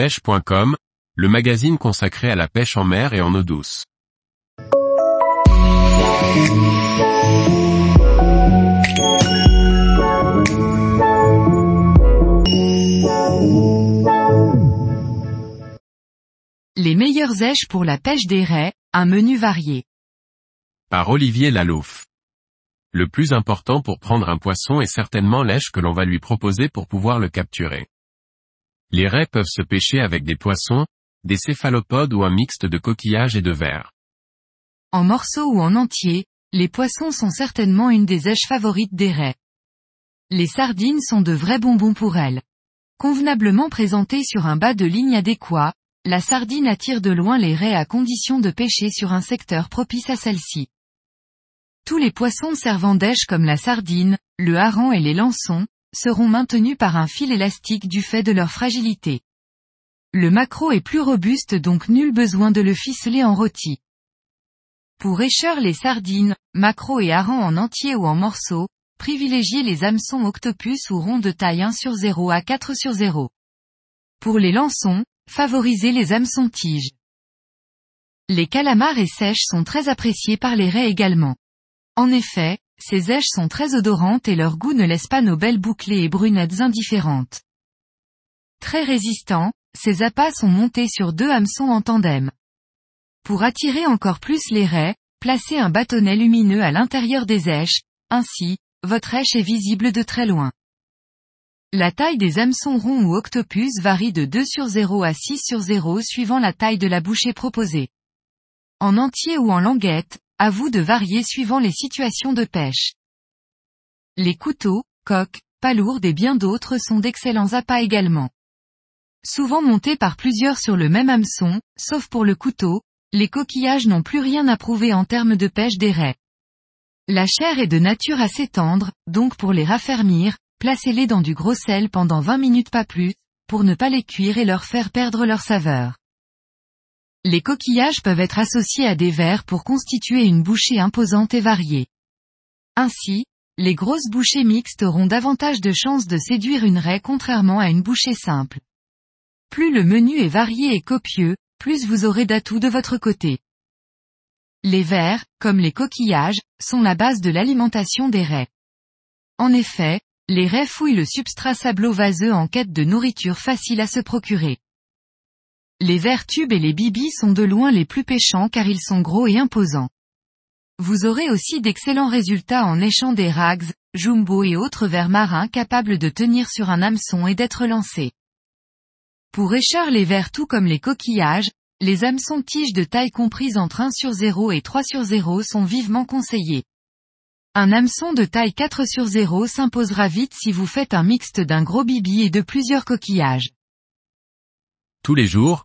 pêche.com, le magazine consacré à la pêche en mer et en eau douce. Les meilleures èches pour la pêche des raies, un menu varié. Par Olivier Lalouf. Le plus important pour prendre un poisson est certainement l'èche que l'on va lui proposer pour pouvoir le capturer. Les raies peuvent se pêcher avec des poissons, des céphalopodes ou un mixte de coquillages et de verre. En morceaux ou en entier, les poissons sont certainement une des èches favorites des raies. Les sardines sont de vrais bonbons pour elles. Convenablement présentées sur un bas de ligne adéquat, la sardine attire de loin les raies à condition de pêcher sur un secteur propice à celle-ci. Tous les poissons servant d'èche comme la sardine, le hareng et les lançons, seront maintenus par un fil élastique du fait de leur fragilité. Le maquereau est plus robuste donc nul besoin de le ficeler en rôti. Pour écheur les sardines, maquereaux et harengs en entier ou en morceaux, privilégiez les hameçons octopus ou ronds de taille 1 sur 0 à 4 sur 0. Pour les lançons, favorisez les hameçons tiges. Les calamars et sèches sont très appréciés par les raies également. En effet, ces èches sont très odorantes et leur goût ne laisse pas nos belles bouclées et brunettes indifférentes. Très résistants, ces appâts sont montés sur deux hameçons en tandem. Pour attirer encore plus les raies, placez un bâtonnet lumineux à l'intérieur des èches, ainsi, votre èche est visible de très loin. La taille des hameçons ronds ou octopus varie de 2 sur 0 à 6 sur 0 suivant la taille de la bouchée proposée. En entier ou en languette, à vous de varier suivant les situations de pêche. Les couteaux, coques, palourdes et bien d'autres sont d'excellents appâts également. Souvent montés par plusieurs sur le même hameçon, sauf pour le couteau, les coquillages n'ont plus rien à prouver en termes de pêche des raies. La chair est de nature assez tendre, donc pour les raffermir, placez-les dans du gros sel pendant 20 minutes pas plus, pour ne pas les cuire et leur faire perdre leur saveur. Les coquillages peuvent être associés à des vers pour constituer une bouchée imposante et variée. Ainsi, les grosses bouchées mixtes auront davantage de chances de séduire une raie contrairement à une bouchée simple. Plus le menu est varié et copieux, plus vous aurez d'atouts de votre côté. Les vers, comme les coquillages, sont la base de l'alimentation des raies. En effet, les raies fouillent le substrat sablo-vaseux en quête de nourriture facile à se procurer. Les vers tubes et les bibis sont de loin les plus pêchants car ils sont gros et imposants. Vous aurez aussi d'excellents résultats en échant des rags, jumbo et autres vers marins capables de tenir sur un hameçon et d'être lancés. Pour échar les vers tout comme les coquillages, les hameçons tiges de taille comprise entre 1 sur 0 et 3 sur 0 sont vivement conseillés. Un hameçon de taille 4 sur 0 s'imposera vite si vous faites un mixte d'un gros bibi et de plusieurs coquillages. Tous les jours,